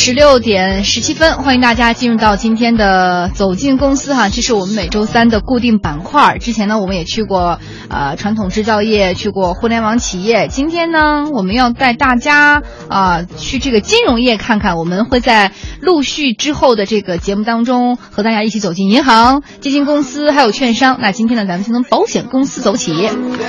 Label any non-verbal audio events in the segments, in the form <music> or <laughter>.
十六点十七分，欢迎大家进入到今天的走进公司哈，这是我们每周三的固定板块。之前呢，我们也去过呃传统制造业，去过互联网企业。今天呢，我们要带大家啊、去这个金融业看看。我们会在陆续之后的这个节目当中和大家一起走进银行、基金公司还有券商。那今天呢，咱们先从保险公司走起。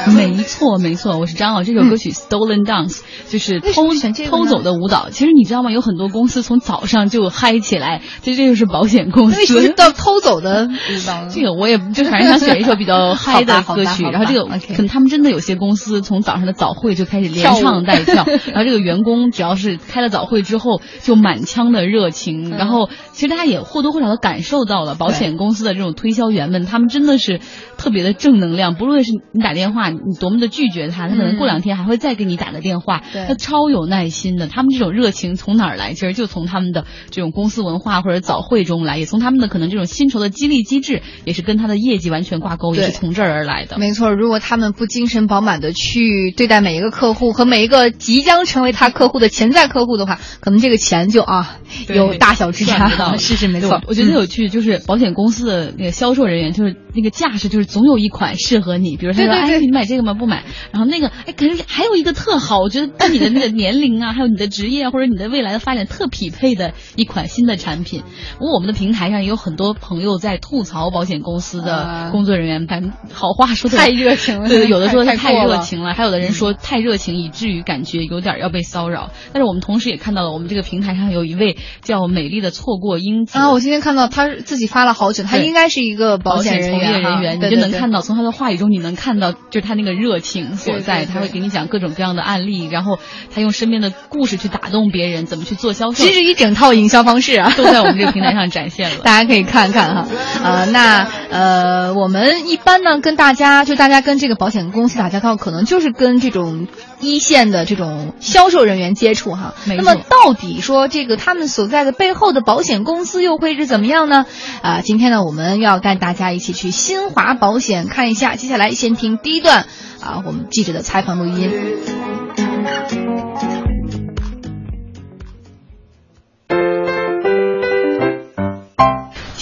没错，没错，我是张傲。这首歌曲《Stolen Dance》就是偷偷走的舞蹈。其实你知道吗？有很多公司从早上就嗨起来，这这就是保险公司。到偷走的？<laughs> 这个我也就反正想选一首比较嗨的 <laughs> 歌曲，然后这个可能他们真的有些公司从早上的早会就开始连唱带跳，然后这个员工只要是开了早会之后就满腔的热情，嗯然后其实大家也或多或少的感受到了保险公司的这种推销员们，他们真的是特别的正能量，不论是你打电话你多么的拒绝他，他可能过两天还会再给你打个电话，对他超有耐心的，他们这种热情从哪儿来？其实就从他们的这种公司文化或者早会中来，也从他们的可能这种薪酬的激励机制，也是跟他的业绩完全挂钩，也是从这儿而来的。没错，如果他们不精神饱满的去对待每一个客户和每一个即将成为他客户的潜在客户的话，可能这个钱就啊有大小之差。<laughs> 是是没错我，觉得有趣，就是保险公司的那个销售人员，就是那个架势，就是总有一款适合你。比如他说，哎，你买这个吗？不买。然后那个，哎，可是还有一个特好，我觉得跟你的那个年龄啊，还有你的职业啊或者你的未来的发展特匹配的一款新的产品。不过我们的平台上也有很多朋友在吐槽保险公司啊的工作人员，反正好话说的太热情了对，有的说他太热情了，还有的人说太热情以至于感觉有点要被骚扰。但是我们同时也看到了，我们这个平台上有一位叫美丽的错过英子啊！我今天看到他自己发了好久，他应该是一个保险从业人员你就能看到从他的话语中，你能看到就是他那个热情所在。他会给你讲各种各样的案例，然后他用身边的故事去打动别人，怎么去做销售，其实一整套营销方式啊，<laughs> 都在我们这个平台上展现了。大家可以看看哈，呃，那呃，我们一般呢跟大家就大家跟这个保险公司打交道，可能就是跟这种一线的这种销售人员接触哈。那么到底说这个他们所在的背后的保险公司又会是怎么样呢？啊、今天呢我们要带大家一起去新华保险看一下。接下来先听第一段啊，我们记者的采访录音。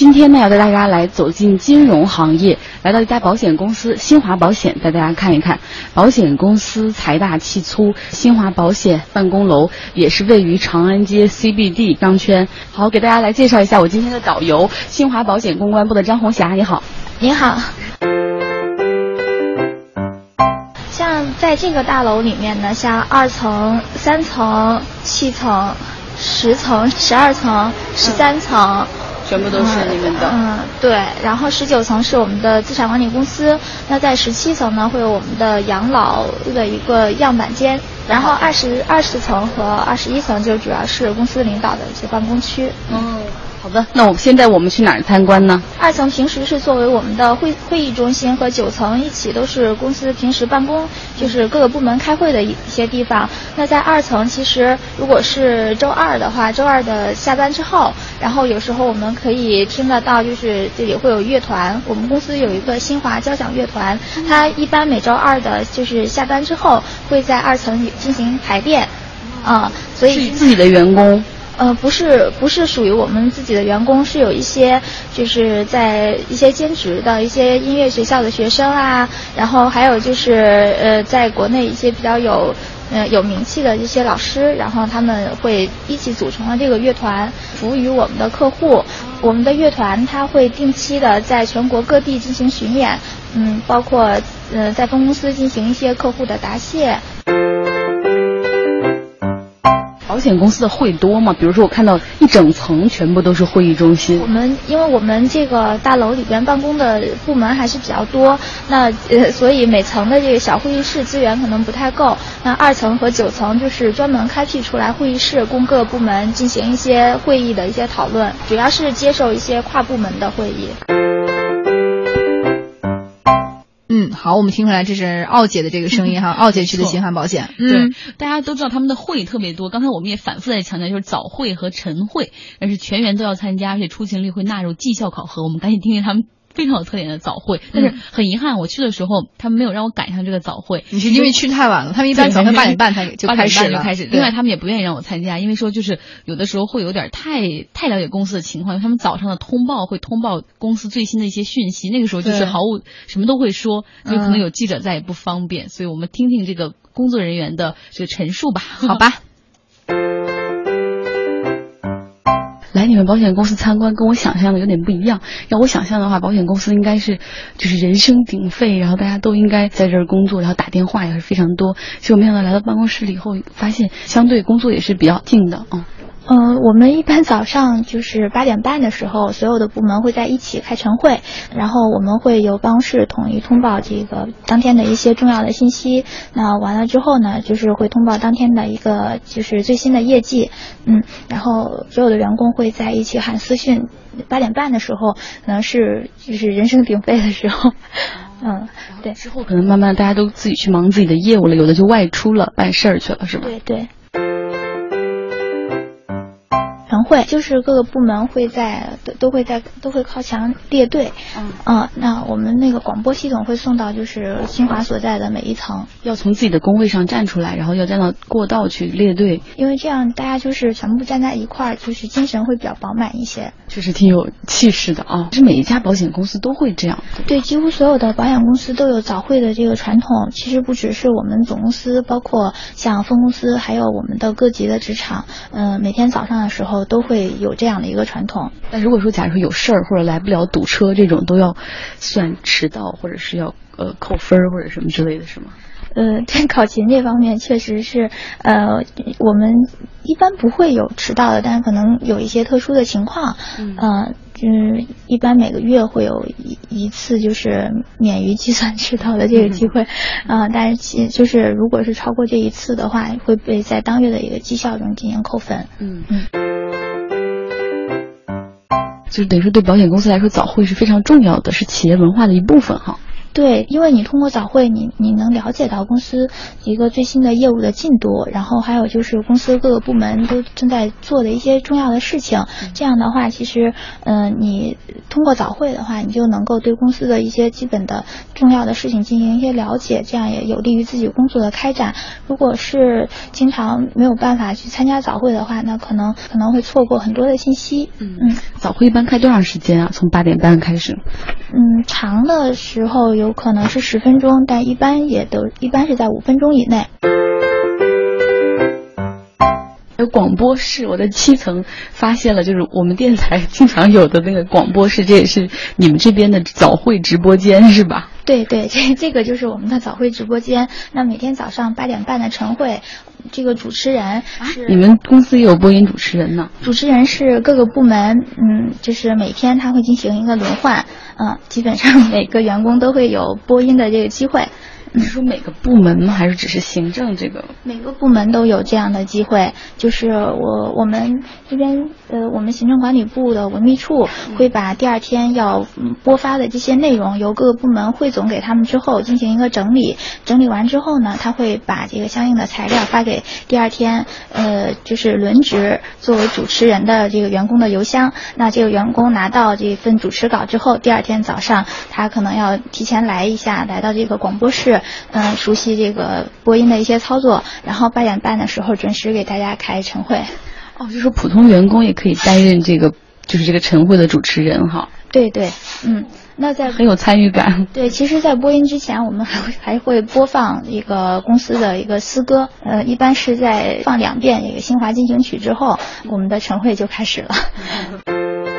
今天呢，要带大家来走进金融行业，来到一家保险公司新华保险，带大家看一看保险公司财大气粗。新华保险办公楼也是位于长安街 CBD 商圈。好，给大家来介绍一下我今天的导游，新华保险公关部的张红霞，你好。你好。像在这个大楼里面呢，像二层、三层、七层、十层、十二层、十三层。全部都是你们的。嗯，对。然后十九层是我们的资产管理公司，那在十七层呢会有我们的养老的一个样板间，然后二十二十层和二十一层就主要是公司领导的一些办公区。嗯，好的。那我们现在我们去哪儿参观呢？二层平时是作为我们的会会议中心，和九层一起都是公司平时办公，就是各个部门开会的一一些地方。那在二层，其实如果是周二的话，周二的下班之后，然后有时候我们可以听得到，就是这里会有乐团。我们公司有一个新华交响乐团，它一般每周二的就是下班之后会在二层进行排练，啊、所以是自己的员工。呃，不是，不是属于我们自己的员工，是有一些就是在一些兼职的一些音乐学校的学生啊，然后还有就是呃，在国内一些比较有呃有名气的一些老师，然后他们会一起组成了这个乐团，服务于我们的客户。我们的乐团它会定期的在全国各地进行巡演，嗯，包括呃在分公司进行一些客户的答谢。保险公司的会多吗？比如说，我看到一整层全部都是会议中心我。们因为我们这个大楼里边办公的部门还是比较多，那呃，所以每层的这个小会议室资源可能不太够。那二层和九层就是专门开辟出来会议室，供各部门进行一些会议的一些讨论，主要是接受一些跨部门的会议。嗯，好，我们听出来这是奥姐的这个声音哈，奥姐去的新华保险。对嗯，，大家都知道他们的会特别多。刚才我们也反复在强调，就是早会和晨会，但是全员都要参加，而且出勤率会纳入绩效考核。我们赶紧听听他们非常有特点的早会。但是很遗憾，我去的时候他们没有让我赶上这个早会。你是因为去太晚了，他们一般早上八点半才就开始就。开始。另外，他们也不愿意让我参加，因为说就是有的时候会有点太太了解公司的情况，他们早上的通报会通报公司最新的一些讯息，那个时候就是毫无什么都会说，就可能有记者在也不方便，所以我们听听这个工作人员的这个陈述吧，好吧。保险公司参观，跟我想象的有点不一样。要我想象的话，保险公司应该是就是人声鼎沸，然后大家都应该在这儿工作，然后打电话也是非常多。结果没想到来到办公室里以后，发现相对工作也是比较近的，嗯。嗯，我们一般早上就是八点半的时候，所有的部门会在一起开晨会，然后我们会由办公室统一通报这个当天的一些重要的信息。那完了之后呢，就是会通报当天的一个就是最新的业绩，嗯，然后所有的员工会在一起喊私讯。八点半的时候，可能是就是人声鼎沸的时候，嗯，对。之后可能慢慢大家都自己去忙自己的业务了，有的就外出了办事儿去了，是吧？对对。会就是各个部门会在都都会在都会靠墙列队，嗯啊，那我们那个广播系统会送到就是新华所在的每一层，要从自己的工位上站出来，然后要站到过道去列队，因为这样大家就是全部站在一块儿，就是精神会比较饱满一些，确实挺有气势的啊。是每一家保险公司都会这样，对，几乎所有的保险公司都有早会的这个传统。其实不只是我们总公司，包括像分公司，还有我们的各级的职场，嗯，每天早上的时候。都会有这样的一个传统。但如果说，假如说有事儿或者来不了堵车这种，都要算迟到，或者是要呃扣分或者什么之类的是吗？呃，在考勤这方面，确实是呃，我们一般不会有迟到的，但是可能有一些特殊的情况，嗯，就是一般每个月会有一一次就是免于计算迟到的这个机会，啊，但是其就是如果是超过这一次的话，会被在当月的一个绩效中进行扣分。嗯嗯。就等于说，对保险公司来说，早会是非常重要的，是企业文化的一部分哈。对，因为你通过早会，你你能了解到公司一个最新的业务的进度，然后还有就是公司各个部门都正在做的一些重要的事情。这样的话，其实，嗯，你通过早会的话，你就能够对公司的一些基本的重要的事情进行一些了解，这样也有利于自己工作的开展。如果是经常没有办法去参加早会的话，那可能可能会错过很多的信息。嗯嗯，早会一般开多长时间啊？从八点半开始？嗯，长的时候有。有可能是十分钟，但一般也都一般是在五分钟以内。有广播室，我在七层发现了，就是我们电台经常有的那个广播室，这也是你们这边的早会直播间是吧？对对，这这个就是我们的早会直播间。那每天早上八点半的晨会，这个主持人是你们公司也有播音主持人呢？主持人是各个部门，嗯，就是每天他会进行一个轮换，嗯，基本上每个员工都会有播音的这个机会。你是说每个部门吗？还是只是行政这个？每个部门都有这样的机会，就是我我们这边呃，我们行政管理部的文秘处会把第二天要播发的这些内容由各个部门汇总给他们之后进行一个整理，整理完之后呢，他会把这个相应的材料发给第二天呃，就是轮值作为主持人的这个员工的邮箱。那这个员工拿到这份主持稿之后，第二天早上他可能要提前来一下，来到这个广播室。嗯，熟悉这个播音的一些操作，然后八点半的时候准时给大家开晨会。哦，就是说普通员工也可以担任这个，就是这个晨会的主持人哈。对对，嗯，那在很有参与感。对，其实，在播音之前，我们还会还会播放一个公司的一个诗歌，呃，一般是在放两遍这个《新华进行曲》之后，我们的晨会就开始了。嗯，<laughs>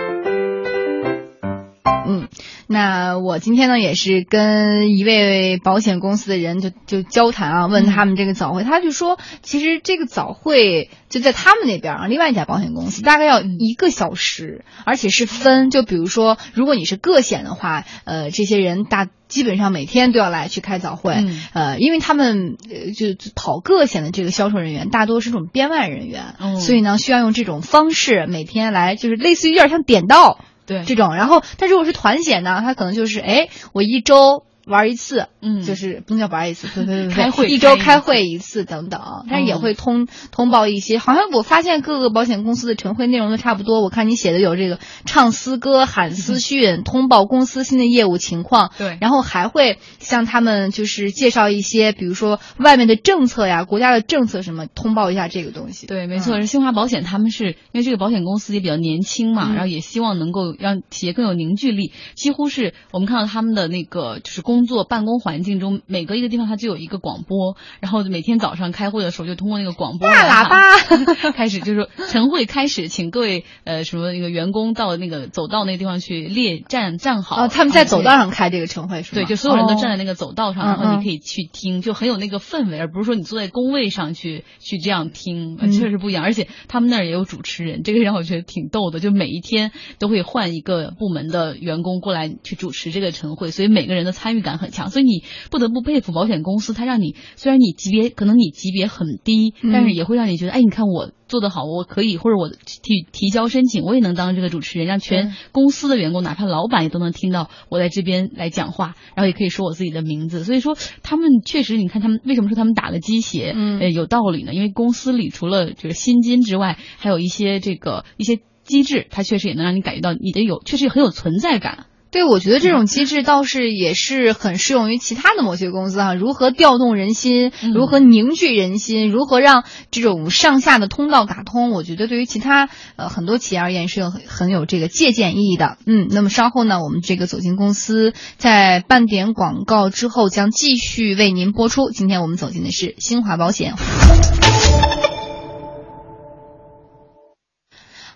那我今天呢也是跟一位保险公司的人就就交谈啊，问他们这个早会，他就说，其实这个早会就在他们那边啊，另外一家保险公司大概要一个小时，而且是分，就比如说如果你是个险的话，呃，这些人大基本上每天都要来去开早会，呃，因为他们呃就跑个险的这个销售人员大多是这种编外人员，所以呢需要用这种方式每天来，就是类似于有点像点到。对。这种，然后，但如果是团险呢，它可能就是，哎，我一周玩一次，嗯就是不能叫不好意思，对对对对，开会一周开会一次等等，但是也会通通报一些。好像我发现各个保险公司的晨会内容都差不多。我看你写的有这个唱诗歌、喊私讯、通报公司新的业务情况，对然后还会向他们就是介绍一些，比如说外面的政策呀、国家的政策什么，通报一下这个东西。对，没错，是新华保险，他们是因为这个保险公司也比较年轻嘛，嗯然后也希望能够让企业更有凝聚力。几乎是我们看到他们的那个就是工作办公环境中，每隔一个地方它就有一个广播，然后每天早上开会的时候就通过那个广播大喇叭 <laughs> 开始，就是说晨会开始，请各位呃什么那个员工到那个走道那个地方去列站站好。哦，他们在走道上。开这个晨会是吧？对，就所有人都站在哦那个走道上，然后你可以去听，就很有那个氛围，而不是说你坐在工位上去去这样听，确实不一样。而且他们那儿也有主持人，这个让我觉得挺逗的，就每一天都会换一个部门的员工过来去主持这个晨会，所以每个人的参与感很强。所以你不得不佩服保险公司，它让你虽然你级别可能你级别很低，嗯但是也会让你觉得，哎，你看我做得好，我可以，或者我提提交申请，我也能当这个主持人，让全公司的员工，哪怕老板也都能听到我在这边来讲话，然后也可以说我自己的名字。所以说，他们确实，你看他们为什么说他们打了鸡血，嗯呃，有道理呢？因为公司里除了就是薪金之外，还有一些这个一些机制，它确实也能让你感觉到你的有确实很有存在感。对，我觉得这种机制倒是也是很适用于其他的某些公司哈、如何调动人心，嗯如何凝聚人心，如何让这种上下的通道打通，我觉得对于其他呃很多企业而言是有很很有这个借鉴意义的。嗯，那么稍后呢，我们这个走进公司在半点广告之后将继续为您播出。今天我们走进的是新华保险。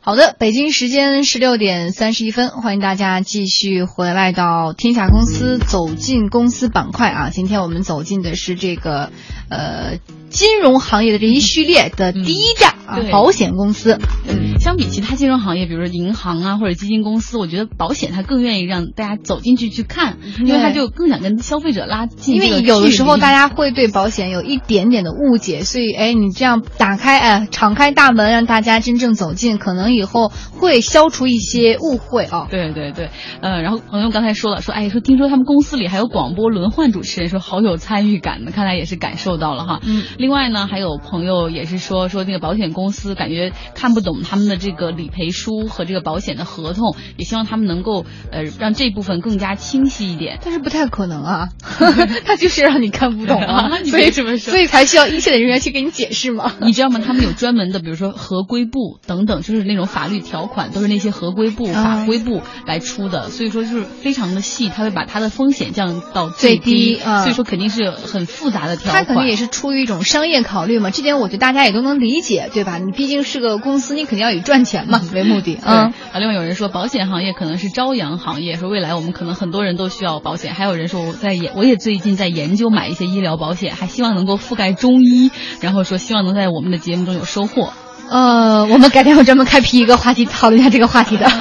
好的，北京时间十六点三十一分，欢迎大家继续回来到天下公司走进公司板块啊。今天我们走进的是这个呃金融行业的这一序列的第一站、啊，保险公司。嗯，相比其他金融行业，比如说银行啊或者基金公司，我觉得保险它更愿意让大家走进去去看，因为它就更想跟消费者拉近因。为有的时候大家会对保险有一点点的误解，所以哎，你这样打开哎，敞开大门让大家真正走进，可能以后会消除一些误会啊。对对对，呃，然后朋友刚才说了，说哎，说听说他们公司里还有广播轮换主持人，说好有参与感呢，看来也是感受到了哈。嗯，另外呢，还有朋友也是说说那个保险公司感觉看不懂他们的这个理赔书和这个保险的合同，也希望他们能够呃让这部分更加清晰一点。但是不太可能啊，<laughs> <laughs> 他就是让你看不懂啊，<laughs> 你所以别这么说所以才需要一线的人员去给你解释嘛。你知道吗？他们有专门的，比如说合规部等等，就是那种法律条款，都是那些合规部、啊法规部来出的，所以说就是非常的细，他会把它的风险降到最低，低啊所以说肯定是很复杂的条款。他可能也是出于一种商业考虑嘛，这点我觉得大家也都能理解，对吧？你毕竟是个公司，你肯定要以赚钱嘛为目的。对嗯，啊，另外有人说保险行业可能是朝阳行业，说未来我们可能很多人都需要保险。还有人说我在研，我也最近在研究买一些医疗保险，还希望能够覆盖中医，然后说希望能在我们的节目中有收获。呃，我们改天会专门开辟一个话题，讨论一下这个话题的。<laughs>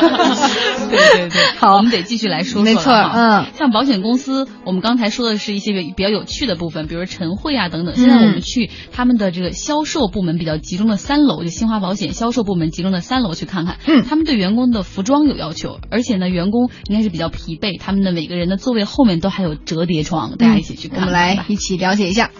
对对对，好我们得继续来说说没错嗯，像保险公司，我们刚才说的是一些比较有趣的部分，比如说晨会啊等等。现在我们去他们的这个销售部门比较集中的三楼，就新华保险销售部门集中的三楼去看看。嗯他们对员工的服装有要求，而且呢，员工应该是比较疲惫，他们的每个人的座位后面都还有折叠床，大家一起去看看嗯我们来一起了解一下。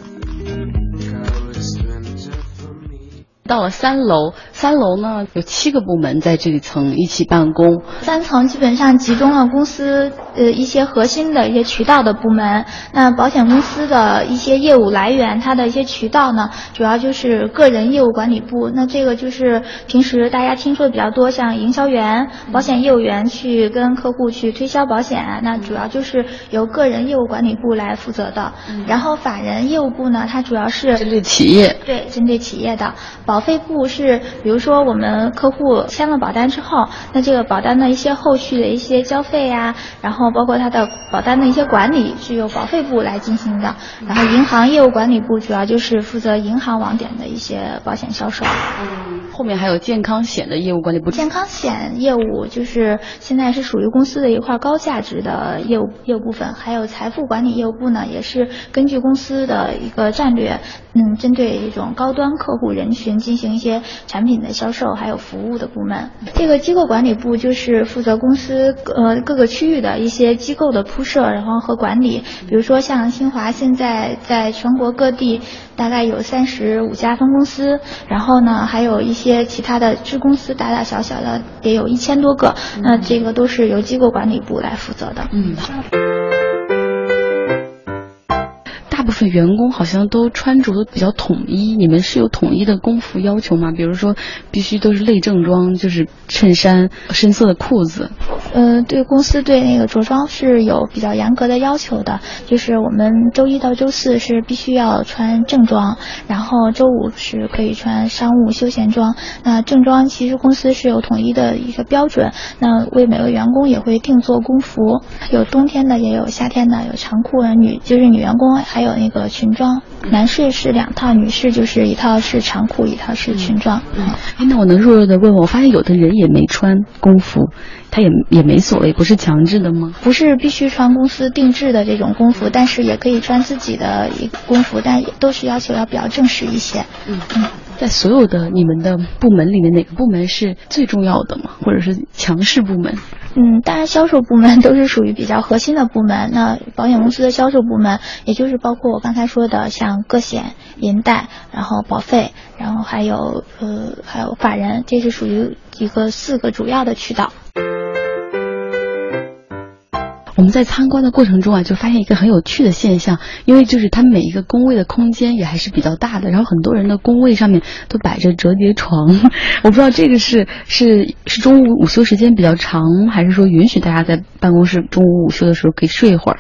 到了三楼三楼呢有七个部门在这一层一起办公。三层基本上集中了公司呃一些核心的一些渠道的部门。那保险公司的一些业务来源，它的一些渠道呢，主要就是个人业务管理部。那这个就是平时大家听说的比较多，像营销员、保险业务员去跟客户去推销保险，那主要就是由个人业务管理部来负责的。然后法人业务部呢，它主要是针对企业，对，针对企业的保费部是，比如说我们客户签了保单之后，那这个保单的一些后续的一些交费呀、然后包括它的保单的一些管理是由保费部来进行的。然后银行业务管理部主要就是负责银行网点的一些保险销售。嗯后面还有健康险的业务管理部。健康险业务就是现在是属于公司的一块高价值的业务业务部分，还有财富管理业务部呢，也是根据公司的一个战略，嗯，针对这种高端客户人群进行一些产品的销售，还有服务的部门。这个机构管理部就是负责公司呃各个区域的一些机构的铺设，然后和管理。比如说像新华现在在全国各地大概有三十五家分公司，然后呢还有一些其他的支公司，大大小小的也有一千多个。那这个都是由机构管理部来负责的。嗯。大部分员工好像都穿着都比较统一，你们是有统一的工服要求吗？比如说，必须都是类正装，就是衬衫、深色的裤子。呃，对公司对那个着装是有比较严格的要求的，就是我们周一到周四是必须要穿正装，然后周五是可以穿商务休闲装。那正装其实公司是有统一的一个标准，那为每个员工也会定做工服，有冬天的也有夏天的，有长裤女就是女员工还有那个裙装，男士是两套，女士就是一套是长裤，一套是裙装。嗯，哎，那我能弱弱的问，我发现有的人也没穿工服。他也也没所谓，不是强制的吗？不是必须穿公司定制的这种工服，但是也可以穿自己的一个工服，但都是要求要比较正式一些。嗯嗯，在所有的你们的部门里面，哪个部门是最重要的吗？或者是强势部门？嗯，当然销售部门都是属于比较核心的部门。那保险公司的销售部门，也就是包括我刚才说的，像个险、银贷，然后保费，然后还有呃还有法人，这是属于一个四个主要的渠道。Thank you. 我们在参观的过程中啊，就发现一个很有趣的现象，因为就是它每一个工位的空间也还是比较大的，然后很多人的工位上面都摆着折叠床，<laughs> 我不知道这个是是是中午午休时间比较长，还是说允许大家在办公室中午午休的时候可以睡一会儿。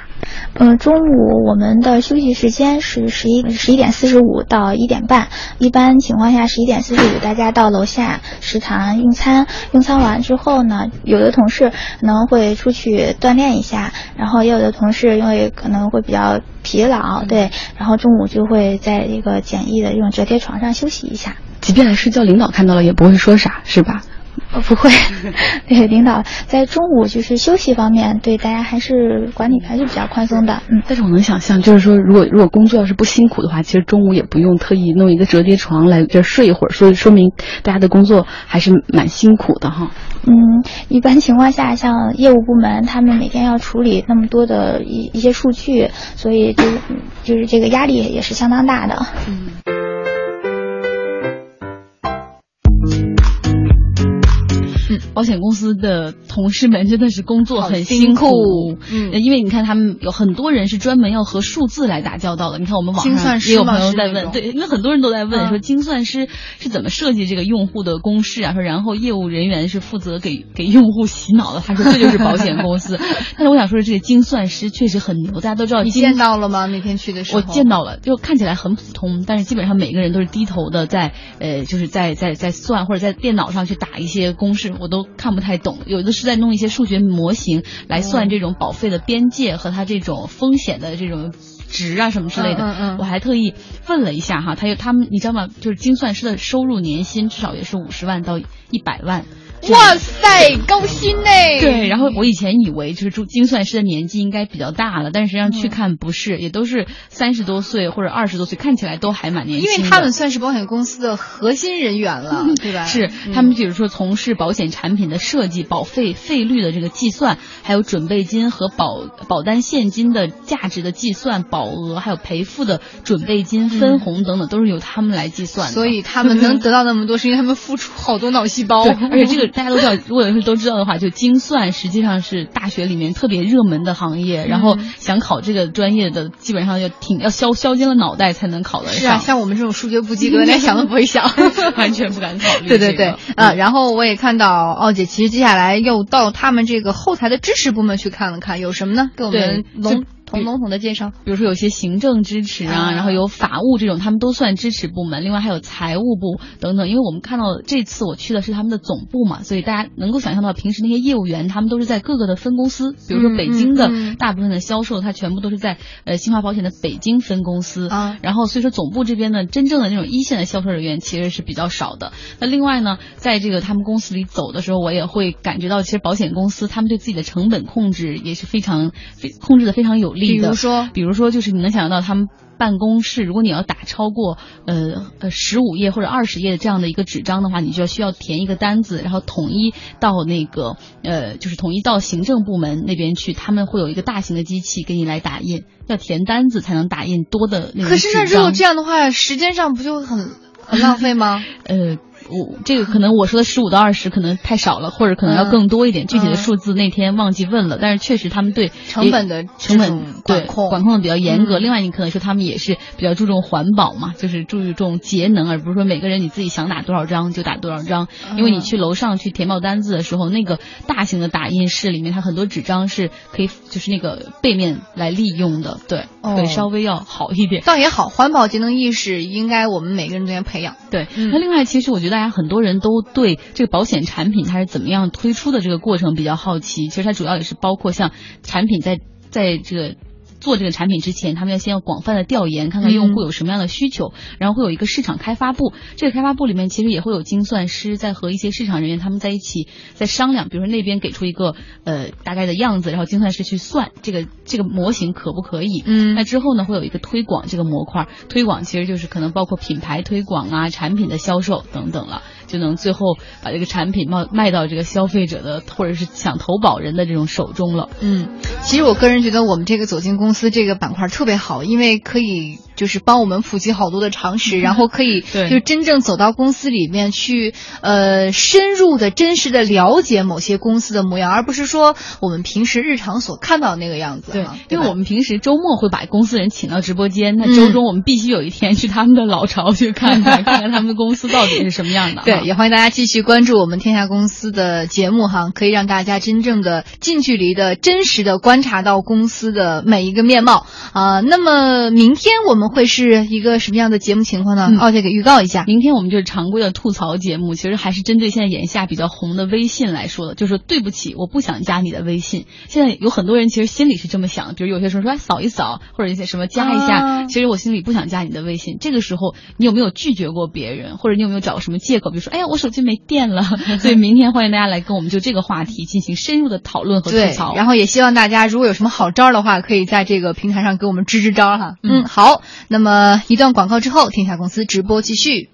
呃，中午我们的休息时间是十一十一点四十五到一点半，一般情况下十一点四十五大家到楼下食堂用餐，用餐完之后呢，有的同事可能会出去锻炼一下，然后也有的同事因为可能会比较疲劳，对，然后中午就会在一个简易的这种折叠床上休息一下。即便是叫领导看到了也不会说啥，是吧？呃，不会，<laughs> 对领导在中午就是休息方面，对大家还是管理还是比较宽松的。嗯，但是我能想象，就是说，如果如果工作要是不辛苦的话，其实中午也不用特意弄一个折叠床来这睡一会儿，所以说明大家的工作还是蛮辛苦的哈。嗯，一般情况下，像业务部门，他们每天要处理那么多的一一些数据，所以就就是这个压力也是相当大的。嗯。保险公司的同事们真的是工作很辛苦，嗯，因为你看他们有很多人是专门要和数字来打交道的。你看我们网上也有朋友在问，对，因为很多人都在问说精算师是怎么设计这个用户的公式啊？说然后业务人员是负责给给用户洗脑的。他说这就是保险公司。<laughs> 但是我想说的，这个精算师确实很牛，大家都知道。你见到了吗？那天去的时候，我见到了，就看起来很普通，但是基本上每个人都是低头的，在呃，就是在在在算或者在电脑上去打一些公式，我都。看不太懂，有的是在弄一些数学模型来算这种保费的边界和它这种风险的这种值啊什么之类的。嗯嗯。我还特意问了一下哈，他有他们你知道吗？就是精算师的收入年薪至少也是五十万到一百万。哇塞，高薪呢！对，然后我以前以为就是精算师的年纪应该比较大了，但实际上去看不是，也都是三十多岁或者二十多岁，看起来都还蛮年轻。因为他们算是保险公司的核心人员了，对吧？是他们，比如说从事保险产品的设计、保费费率的这个计算，还有准备金和保保单现金的价值的计算、保额还有赔付的准备金、分红等等，都是由他们来计算。所以他们能得到那么多，是因为他们付出好多脑细胞。而且这个。大家都知道，如果是都知道的话，就精算实际上是大学里面特别热门的行业。然后想考这个专业的，基本上要挺要削削尖了脑袋才能考的上。是啊，像我们这种数学不及格，连想都不会想，<laughs> 完全不敢考虑。对对对，呃，然后我也看到奥姐，其实接下来又到他们这个后台的支持部门去看了看，有什么呢？给我们龙。从总统的介绍，比如说有些行政支持啊，然后有法务这种，他们都算支持部门。另外还有财务部等等。因为我们看到这次我去的是他们的总部嘛，所以大家能够想象到，平时那些业务员他们都是在各个的分公司。比如说北京的大部分的销售，他全部都是在呃新华保险的北京分公司啊。然后所以说总部这边呢，真正的那种一线的销售人员其实是比较少的。那另外呢，在这个他们公司里走的时候，我也会感觉到，其实保险公司他们对自己的成本控制也是非常非控制的非常有力。比如说比如说就是你能想象到他们。办公室，如果你要打超过呃呃十五页或者二十页的这样的一个纸张的话，你就要需要填一个单子，然后统一到那个呃就是统一到行政部门那边去，他们会有一个大型的机器给你来打印，要填单子才能打印多的那个可是那如果这样的话，时间上不就很很浪费吗？<laughs> 呃。我这个可能我说的十五到二十可能太少了，或者可能要更多一点。具体的数字那天忘记问了，但是确实他们对成本的成本管控管控的比较严格。另外，你可能说他们也是比较注重环保嘛，就是注重节能，而不是说每个人你自己想打多少张就打多少张。因为你去楼上去填报单子的时候，那个大型的打印室里面，它很多纸张是可以就是那个背面来利用的，对，会稍微要好一点。倒也好，环保节能意识应该我们每个人都要培养。对，那另外其实我觉得。大家很多人都对这个保险产品它是怎么样推出的这个过程比较好奇。其实它主要也是包括像产品在在这个。做这个产品之前，他们要先要广泛的调研，看看用户有什么样的需求，然后会有一个市场开发部。这个开发部里面其实也会有精算师在和一些市场人员他们在一起在商量，比如说那边给出一个呃大概的样子，然后精算师去算这个这个模型可不可以。嗯，那之后呢会有一个推广这个模块，推广其实就是可能包括品牌推广啊、产品的销售等等了，就能最后把这个产品卖卖到这个消费者的或者是想投保人的这种手中了。嗯，其实我个人觉得我们这个走进公。公司这个板块特别好，因为可以就是帮我们普及好多的常识，然后可以 <laughs> 就真正走到公司里面去，呃，深入的、真实的了解某些公司的模样，而不是说我们平时日常所看到那个样子。对，因为我们平时周末会把公司人请到直播间，那周中我们必须有一天去他们的老巢去看看，<laughs> 看看他们的公司到底是什么样的。对，也欢迎大家继续关注我们天下公司的节目哈，可以让大家真正的近距离的真实的观察到公司的每一个。面貌啊，那么明天我们会是一个什么样的节目情况呢？奥姐给预告一下，明天我们就是常规的吐槽节目，其实还是针对现在眼下比较红的微信来说的，就是对不起，我不想加你的微信。现在有很多人其实心里是这么想，比如有些时候说扫一扫或者一些什么加一下，其实我心里不想加你的微信。这个时候你有没有拒绝过别人，或者你有没有找什么借口，比如说哎呀我手机没电了？<laughs> 所以明天欢迎大家来跟我们就这个话题进行深入的讨论和吐槽。然后也希望大家如果有什么好招的话，可以在这个平台上给我们支支招哈。嗯，好，那么一段广告之后，天下公司直播继续。